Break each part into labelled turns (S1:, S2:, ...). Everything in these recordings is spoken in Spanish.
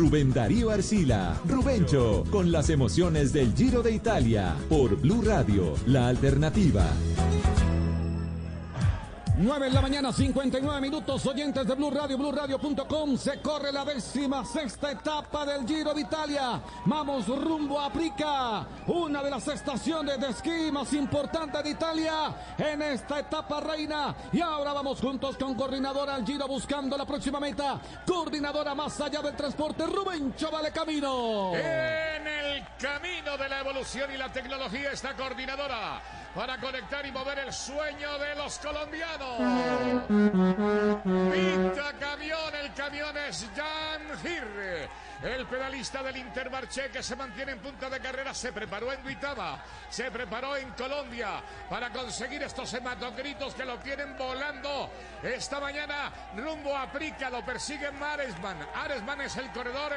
S1: Rubén Darío Arcila, Rubencho, con las emociones del Giro de Italia, por Blue Radio, la alternativa.
S2: 9 en la mañana, 59 minutos, oyentes de Blue Radio, BlueRadio.com. Se corre la décima sexta etapa del Giro de Italia. Vamos rumbo a Prica, una de las estaciones de esquí más importantes de Italia en esta etapa reina. Y ahora vamos juntos con coordinadora al Giro buscando la próxima meta. Coordinadora más allá del transporte, Rubén Vale Camino.
S3: En camino de la evolución y la tecnología, esta coordinadora para conectar y mover el sueño de los colombianos. Pinta camión, el camión es Jan Gir. El pedalista del Intermarché que se mantiene en punta de carrera se preparó en Duitama, se preparó en Colombia para conseguir estos hematocritos que lo tienen volando esta mañana rumbo a Prica, lo persigue Maresman. Aresman es el corredor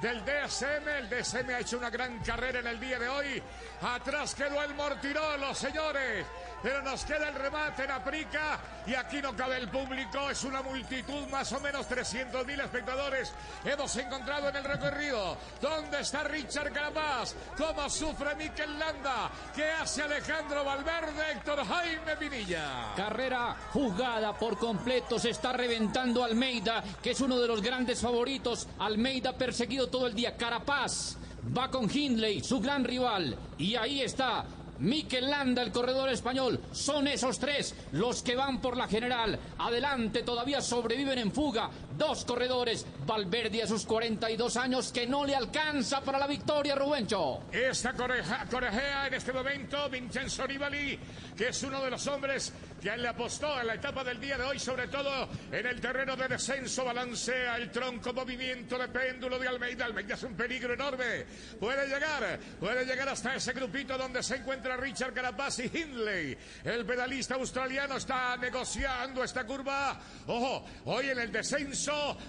S3: del DSM. El DSM ha hecho una gran carrera en el día de hoy. Atrás quedó el Mortirolo, señores. Pero nos queda el remate en Aprica y aquí no cabe el público. Es una multitud, más o menos 300 mil espectadores. Hemos encontrado en el recorrido. ¿Dónde está Richard Carapaz? ¿Cómo sufre Miquel Landa? ¿Qué hace Alejandro Valverde? Héctor Jaime Pinilla.
S4: Carrera jugada por completo. Se está reventando Almeida, que es uno de los grandes favoritos. Almeida perseguido todo el día. Carapaz va con Hindley, su gran rival. Y ahí está Mikel Landa, el corredor español. Son esos tres los que van por la general. Adelante, todavía sobreviven en fuga. Dos corredores. Valverde a sus 42 años que no le alcanza para la victoria, Rubencho.
S3: Esta corejea en este momento Vincenzo Nibali, que es uno de los hombres que le apostó en la etapa del día de hoy, sobre todo en el terreno de descenso, balancea el tronco, movimiento de péndulo de Almeida. Almeida es un peligro enorme. Puede llegar, puede llegar hasta ese grupito donde se encuentra Richard Carapaz y Hindley. El pedalista australiano está negociando esta curva. Ojo, hoy en el descenso,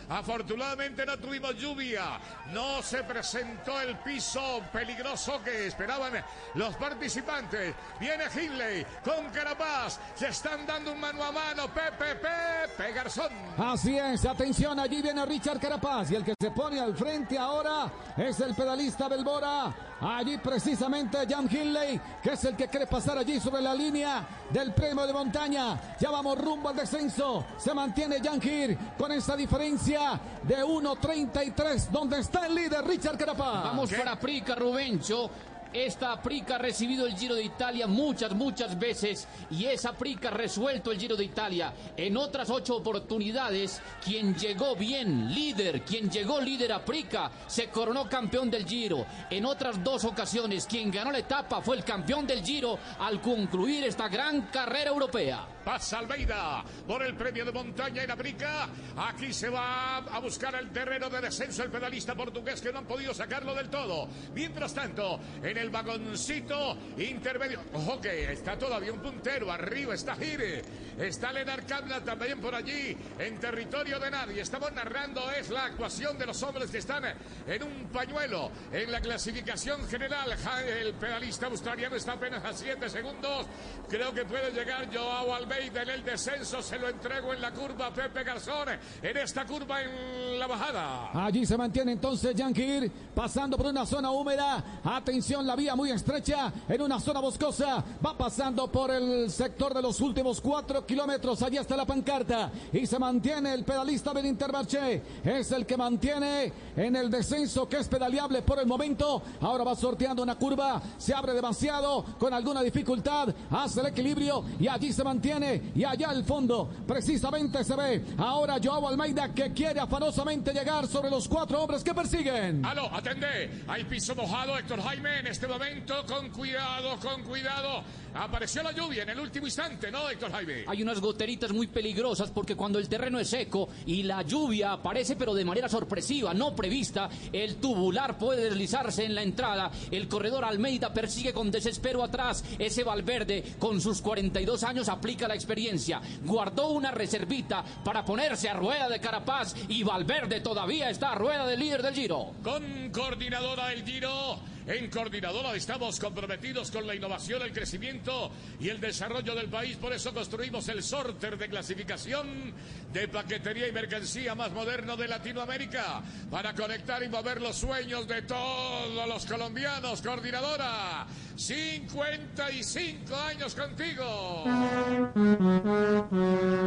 S3: afortunadamente no tuvimos lluvia. No se presentó el piso peligroso que esperaban los participantes. Viene Hindley con Carapaz. Se están dando un mano a mano. Pepe, Pepe Garzón.
S2: Así es, atención, allí viene Richard Carapaz y el que se pone al frente ahora es el pedalista Belbora. Allí precisamente Jan Hindley, que es el que quiere pasar allí sobre la línea del premio de montaña. Ya vamos rumbo al descenso. Se mantiene Jan Gil con esa diferencia de 1.33, donde está el líder Richard Carapaz.
S4: Vamos para Prica, Rubencho. Esta Prica ha recibido el Giro de Italia muchas, muchas veces y esa Prica ha resuelto el Giro de Italia. En otras ocho oportunidades, quien llegó bien, líder, quien llegó líder a Prica, se coronó campeón del Giro. En otras dos ocasiones, quien ganó la etapa fue el campeón del Giro al concluir esta gran carrera europea.
S3: Pasa Almeida por el premio de montaña en Aprica. Aquí se va a buscar el terreno de descenso el pedalista portugués que no han podido sacarlo del todo. Mientras tanto, en el vagoncito intermedio. Ojo que está todavía un puntero. Arriba está Gire. Está Lenar Cabla también por allí. En territorio de nadie. Estamos narrando es la actuación de los hombres que están en un pañuelo. En la clasificación general. El pedalista australiano está apenas a 7 segundos. Creo que puede llegar Joao Almeida en el descenso. Se lo entrego en la curva Pepe Garzón. En esta curva en la bajada.
S2: Allí se mantiene entonces Yankir pasando por una zona húmeda. Atención la vía muy estrecha en una zona boscosa. Va pasando por el sector de los últimos cuatro kilómetros. Allí está la pancarta. Y se mantiene el pedalista del Intermarché. Es el que mantiene en el descenso que es pedaleable por el momento. Ahora va sorteando una curva. Se abre demasiado con alguna dificultad. Hace el equilibrio y allí se mantiene. Y allá al fondo precisamente se ve ahora Joao Almeida que quiere afanosamente llegar sobre los cuatro hombres que persiguen.
S3: Aló, atende. Hay piso mojado Héctor Jaime en este momento. Con cuidado, con cuidado. Apareció la lluvia en el último instante, ¿no, Héctor Jaime?
S4: Hay unas goteritas muy peligrosas porque cuando el terreno es seco y la lluvia aparece pero de manera sorpresiva, no prevista, el tubular puede deslizarse en la entrada. El corredor Almeida persigue con desespero atrás. Ese Valverde con sus 42 años aplica la experiencia. Guardó una reservita para ponerse a rueda de Carapaz y Valverde todavía está a rueda del líder del Giro.
S3: Con coordinadora del Giro En Coordinadora estamos comprometidos con la innovación, el crecimiento y el desarrollo del país. Por eso construimos el sorter de clasificación de paquetería y mercancía más moderno de Latinoamérica para conectar y mover los sueños de todos los colombianos. Coordinadora, 55 años contigo.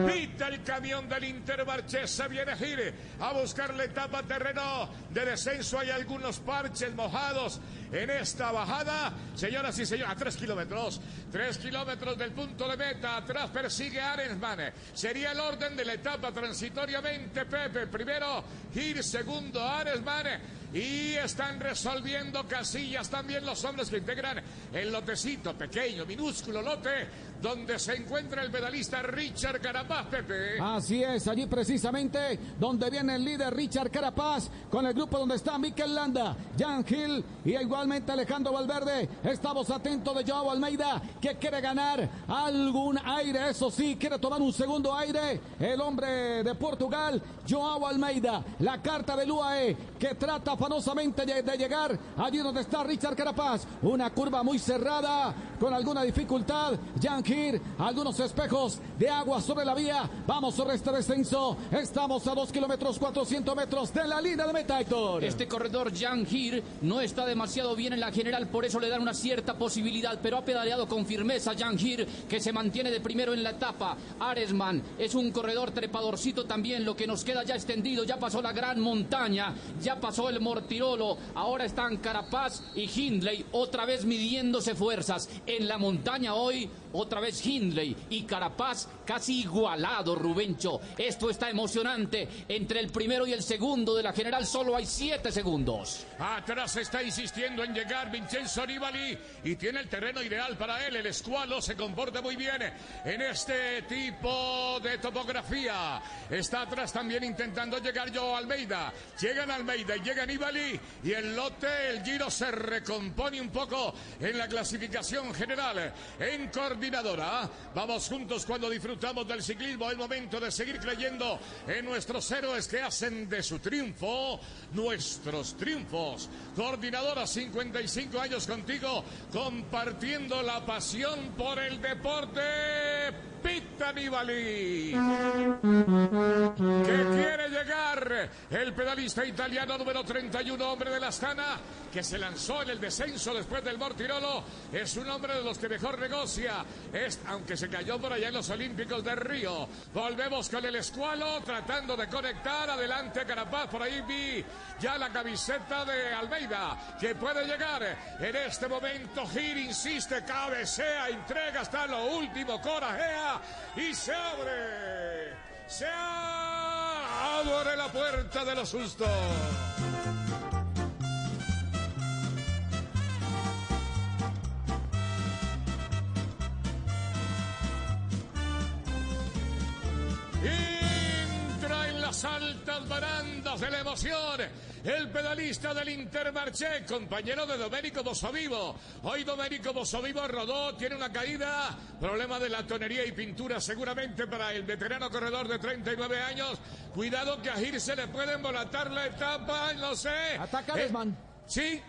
S3: Pita el camión del Intermarché, se viene gire a buscar la etapa terreno de descenso. Hay algunos parches mojados en esta bajada. Señoras y señores, a tres kilómetros. Tres kilómetros del punto de meta. Atrás persigue Arensman. Sería el orden de la etapa transitoriamente. Pepe, primero Gir, segundo Arensman. Y están resolviendo casillas también los hombres que integran el lotecito, pequeño, minúsculo lote, donde se encuentra el pedalista Richard Carapaz, Pepe.
S2: Así es, allí precisamente donde viene el líder Richard Carapaz, con el grupo donde está Mikel Landa, Jan Hill y igualmente Alejandro Valverde. Estamos atentos de Joao Almeida, que quiere ganar algún aire, eso sí, quiere tomar un segundo aire. El hombre de Portugal, Joao Almeida, la carta del UAE, que trata afanosamente de, de llegar allí donde está Richard Carapaz. Una curva muy cerrada, con alguna dificultad. Hill, algunos espejos de agua sobre la vía. Vamos sobre este descenso. Estamos a 2 kilómetros 400 metros de la línea de meta, Héctor.
S4: Este corredor Jan Hir no está demasiado bien en la general, por eso le dan una cierta posibilidad, pero ha pedaleado con firmeza Jan Hir, que se mantiene de primero en la etapa. Aresman es un corredor trepadorcito también, lo que nos queda ya extendido, ya pasó la gran montaña, ya pasó el Mortirolo, ahora están Carapaz y Hindley otra vez midiéndose fuerzas. En la montaña hoy, otra vez Hindley y Carapaz casi igualado, Rubencho. Esto está emocionante. Entre el primero y el segundo de la general solo hay siete segundos.
S3: Atrás está insistiendo en llegar Vincenzo Nibali y tiene el terreno ideal para él. El escualo se comporta muy bien en este tipo de topografía. Está atrás también intentando llegar yo Almeida. Llegan Almeida y llega Nibali y el lote, el giro se recompone un poco en la clasificación general. En coordinadora, vamos juntos cuando disfrutamos del ciclismo. Es momento de seguir creyendo en nuestros héroes que hacen de su triunfo nuestros triunfos. Coordinadora, 55 años contigo, compartiendo la pasión por el deporte. Nibali. Que quiere llegar el pedalista italiano número 31, hombre de la Astana, que se lanzó en el descenso después del Mortirolo. Es un hombre de los que mejor negocia. Es, aunque se cayó por allá en los Olímpicos de Río. Volvemos con el escualo, tratando de conectar. Adelante Carapaz, por ahí vi ya la camiseta de Almeida, que puede llegar en este momento. Gir insiste, cabecea, entrega hasta lo último, corajea y se abre. Se abre la puerta de los sustos. Entra en las altas barandas de la emoción el pedalista del Intermarché, compañero de Domenico Bossovivo. Hoy Domenico Bossovivo rodó, tiene una caída, problema de la tonería y pintura seguramente para el veterano corredor de 39 años. Cuidado que a Gir se le puede embolatar la etapa, no sé.
S2: Ataca
S3: Eh,
S2: Aresman.
S3: sí,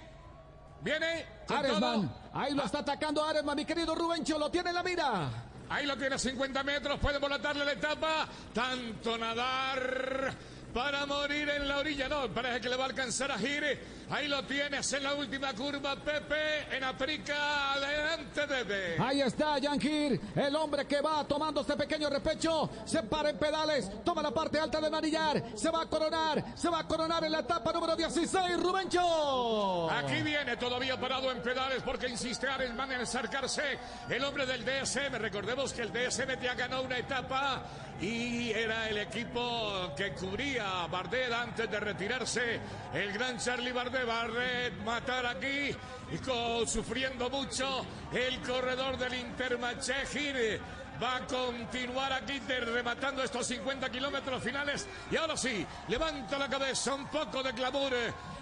S3: viene.
S2: Aresman. Ahí lo está atacando Aresman, mi querido Rubencho. Lo tiene en la mira.
S3: Ahí lo tiene a 50 metros, puede volatarle la etapa. Tanto nadar para morir en la orilla. No, parece que le va a alcanzar a Gire. Ahí lo tienes en la última curva, Pepe, en África. Adelante, Pepe.
S2: Ahí está Yankir, el hombre que va tomando este pequeño repecho, se para en pedales, toma la parte alta de Manillar, se va a coronar, se va a coronar en la etapa número 16, Rubencho.
S3: Aquí viene todavía parado en pedales porque insiste Aresman en acercarse. El hombre del DSM, recordemos que el DSM ya ganó una etapa y era el equipo que cubría a Bardet antes de retirarse. El gran Charlie Bardet, Bardet matar aquí y sufriendo mucho el corredor del Intermarché Gire. Va a continuar aquí rematando estos 50 kilómetros finales. Y ahora sí, levanta la cabeza, un poco de glamour.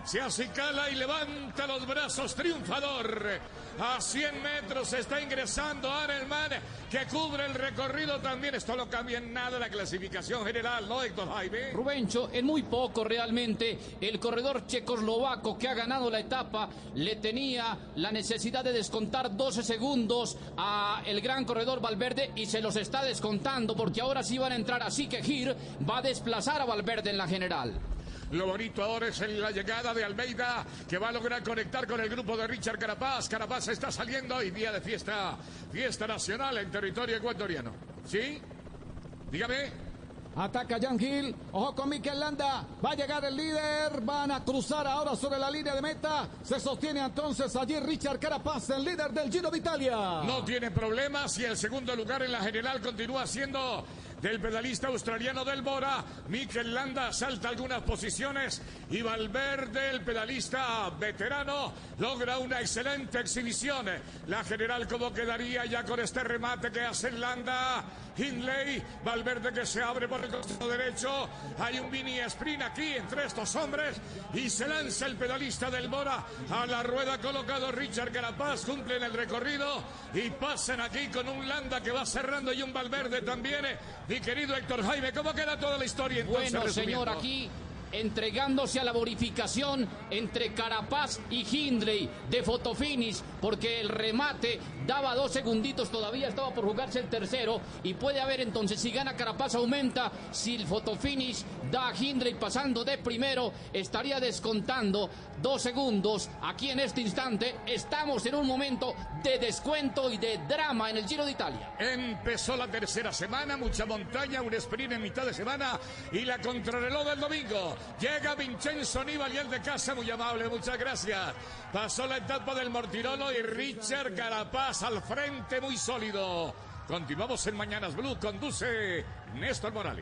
S3: Se acicala y levanta los brazos, triunfador. A 100 metros está ingresando Arelman, que cubre el recorrido también. Esto no cambia en nada la clasificación general, ¿no, Héctor Jaime?
S4: Rubencho, en muy poco realmente, el corredor checoslovaco que ha ganado la etapa le tenía la necesidad de descontar 12 segundos a el gran corredor Valverde y se los está descontando porque ahora sí van a entrar. Así que Gir va a desplazar a Valverde en la general.
S3: Lo bonito ahora es la llegada de Almeida, que va a lograr conectar con el grupo de Richard Carapaz. Carapaz está saliendo hoy día de fiesta, fiesta nacional en territorio ecuatoriano. ¿Sí? Dígame.
S2: Ataca Jan Hill. Ojo con Mikel Landa. Va a llegar el líder. Van a cruzar ahora sobre la línea de meta. Se sostiene entonces allí Richard Carapaz, el líder del Giro de Italia.
S3: No tiene problemas y el segundo lugar en la general continúa siendo del pedalista australiano del Bora. Mikel Landa salta algunas posiciones y Valverde, el pedalista veterano, logra una excelente exhibición. La general, ¿cómo quedaría ya con este remate que hace Landa? Hindley, Valverde que se abre por el costado derecho. Hay un mini sprint aquí entre estos hombres y se lanza el pedalista del Bora a la rueda colocado Richard Carapaz. Cumplen el recorrido y pasan aquí con un Landa que va cerrando y un Valverde también. Mi querido Héctor Jaime, ¿cómo queda toda la historia entonces?
S4: Bueno, señor, aquí entregándose a la bonificación entre Carapaz y Hindley de Fotofinis, porque el remate daba dos segunditos, todavía estaba por jugarse el tercero, y puede haber entonces, si gana Carapaz aumenta, si el Fotofinis da a Hindley pasando de primero, estaría descontando dos segundos. Aquí en este instante estamos en un momento de descuento y de drama en el Giro de Italia.
S3: Empezó la tercera semana, mucha montaña, un sprint en mitad de semana y la contrarreloj del domingo. Llega Vincenzo Aníbal y el de casa, muy amable, muchas gracias. Pasó la etapa del Mortirolo y Richard Carapaz al frente, muy sólido. Continuamos en Mañanas Blue, conduce Néstor Morales.